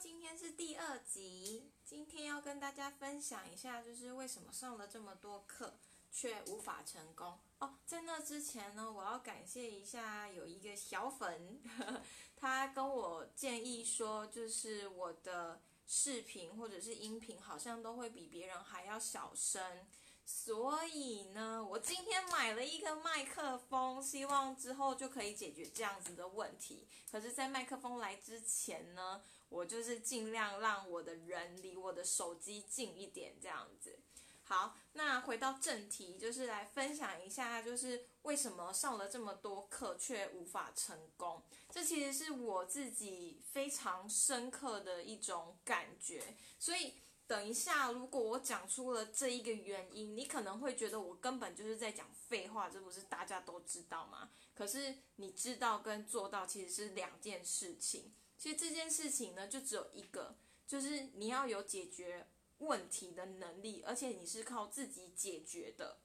今天是第二集。今天要跟大家分享一下，就是为什么上了这么多课却无法成功哦。在那之前呢，我要感谢一下有一个小粉，他跟我建议说，就是我的视频或者是音频好像都会比别人还要小声。所以呢，我今天买了一个麦克风，希望之后就可以解决这样子的问题。可是，在麦克风来之前呢，我就是尽量让我的人离我的手机近一点，这样子。好，那回到正题，就是来分享一下，就是为什么上了这么多课却无法成功。这其实是我自己非常深刻的一种感觉，所以。等一下，如果我讲出了这一个原因，你可能会觉得我根本就是在讲废话，这不是大家都知道吗？可是你知道跟做到其实是两件事情。其实这件事情呢，就只有一个，就是你要有解决问题的能力，而且你是靠自己解决的。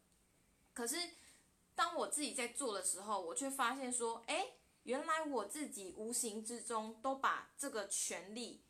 可是当我自己在做的时候，我却发现说，哎，原来我自己无形之中都把这个权利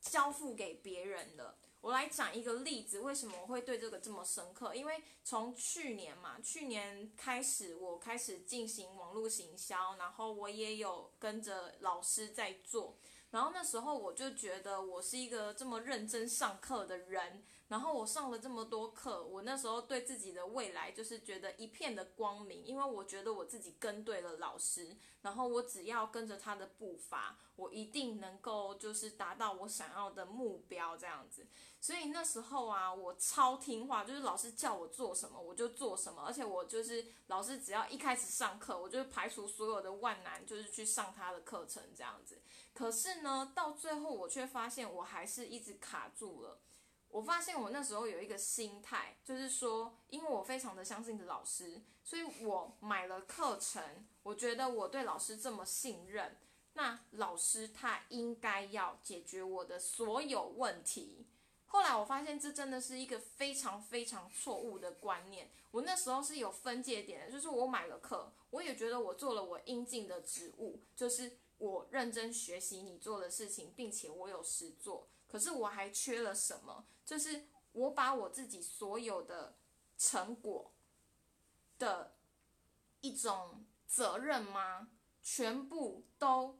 交付给别人了。我来讲一个例子，为什么我会对这个这么深刻？因为从去年嘛，去年开始我开始进行网络行销，然后我也有跟着老师在做。然后那时候我就觉得我是一个这么认真上课的人，然后我上了这么多课，我那时候对自己的未来就是觉得一片的光明，因为我觉得我自己跟对了老师，然后我只要跟着他的步伐，我一定能够就是达到我想要的目标这样子。所以那时候啊，我超听话，就是老师叫我做什么我就做什么，而且我就是老师只要一开始上课，我就排除所有的万难，就是去上他的课程这样子。可是呢，到最后我却发现我还是一直卡住了。我发现我那时候有一个心态，就是说，因为我非常的相信的老师，所以我买了课程，我觉得我对老师这么信任，那老师他应该要解决我的所有问题。后来我发现这真的是一个非常非常错误的观念。我那时候是有分界点的，就是我买了课，我也觉得我做了我应尽的职务，就是我认真学习你做的事情，并且我有实做。可是我还缺了什么？就是我把我自己所有的成果的一种责任吗？全部都。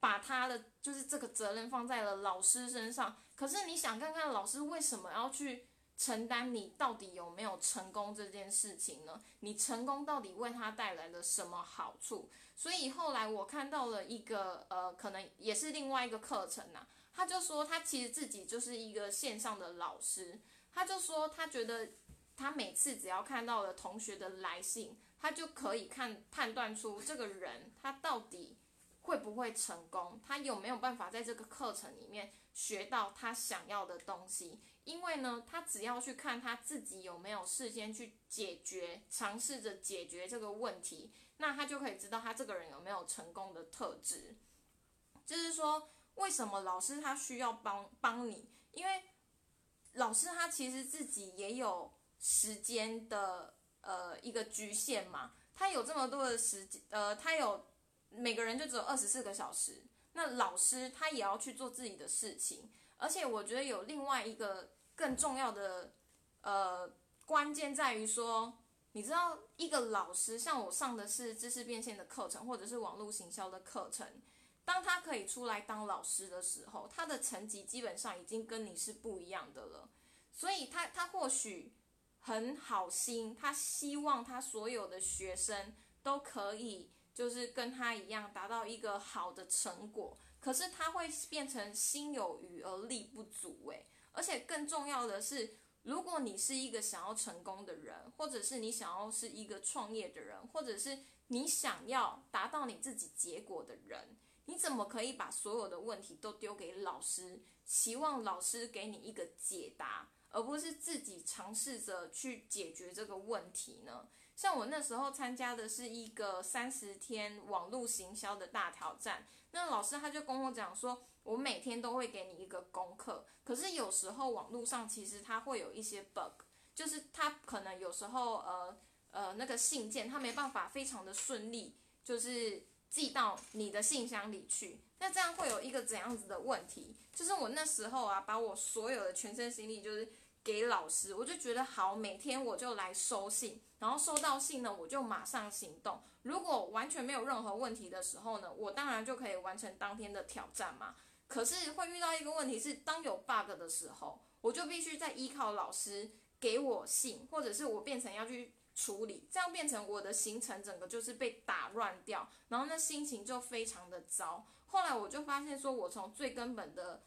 把他的就是这个责任放在了老师身上，可是你想看看老师为什么要去承担你到底有没有成功这件事情呢？你成功到底为他带来了什么好处？所以后来我看到了一个呃，可能也是另外一个课程呐，他就说他其实自己就是一个线上的老师，他就说他觉得他每次只要看到了同学的来信，他就可以看判断出这个人他到底。会不会成功？他有没有办法在这个课程里面学到他想要的东西？因为呢，他只要去看他自己有没有事先去解决，尝试着解决这个问题，那他就可以知道他这个人有没有成功的特质。就是说，为什么老师他需要帮帮你？因为老师他其实自己也有时间的呃一个局限嘛，他有这么多的时间，呃，他有。每个人就只有二十四个小时，那老师他也要去做自己的事情，而且我觉得有另外一个更重要的呃关键在于说，你知道一个老师，像我上的是知识变现的课程或者是网络行销的课程，当他可以出来当老师的时候，他的成绩基本上已经跟你是不一样的了，所以他他或许很好心，他希望他所有的学生都可以。就是跟他一样达到一个好的成果，可是他会变成心有余而力不足诶，而且更重要的是，如果你是一个想要成功的人，或者是你想要是一个创业的人，或者是你想要达到你自己结果的人，你怎么可以把所有的问题都丢给老师，期望老师给你一个解答？而不是自己尝试着去解决这个问题呢？像我那时候参加的是一个三十天网络行销的大挑战，那老师他就跟我讲说，我每天都会给你一个功课，可是有时候网络上其实它会有一些 bug，就是它可能有时候呃呃那个信件它没办法非常的顺利，就是寄到你的信箱里去。那这样会有一个怎样子的问题？就是我那时候啊，把我所有的全身心力就是给老师，我就觉得好，每天我就来收信，然后收到信呢，我就马上行动。如果完全没有任何问题的时候呢，我当然就可以完成当天的挑战嘛。可是会遇到一个问题是，当有 bug 的时候，我就必须再依靠老师给我信，或者是我变成要去处理，这样变成我的行程整个就是被打乱掉，然后那心情就非常的糟。后来我就发现，说我从最根本的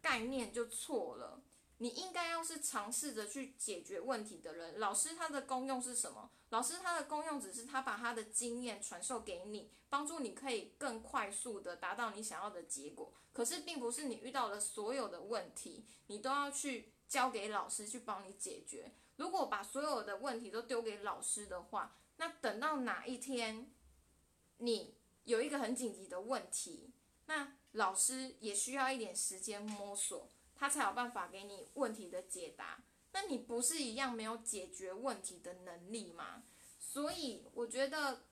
概念就错了。你应该要是尝试着去解决问题的人。老师他的功用是什么？老师他的功用只是他把他的经验传授给你，帮助你可以更快速的达到你想要的结果。可是并不是你遇到的所有的问题，你都要去交给老师去帮你解决。如果把所有的问题都丢给老师的话，那等到哪一天你。有一个很紧急的问题，那老师也需要一点时间摸索，他才有办法给你问题的解答。那你不是一样没有解决问题的能力吗？所以我觉得，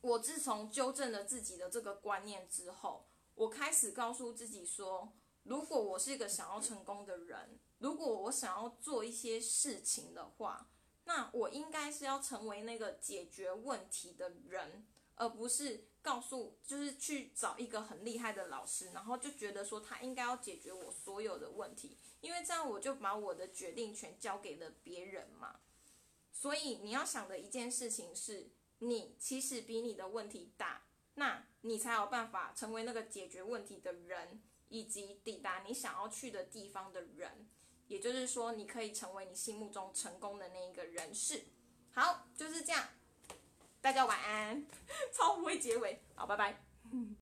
我自从纠正了自己的这个观念之后，我开始告诉自己说，如果我是一个想要成功的人，如果我想要做一些事情的话，那我应该是要成为那个解决问题的人。而不是告诉，就是去找一个很厉害的老师，然后就觉得说他应该要解决我所有的问题，因为这样我就把我的决定权交给了别人嘛。所以你要想的一件事情是，你其实比你的问题大，那你才有办法成为那个解决问题的人，以及抵达你想要去的地方的人。也就是说，你可以成为你心目中成功的那一个人士。好，就是这样。大家晚安，超不会结尾，好，拜拜。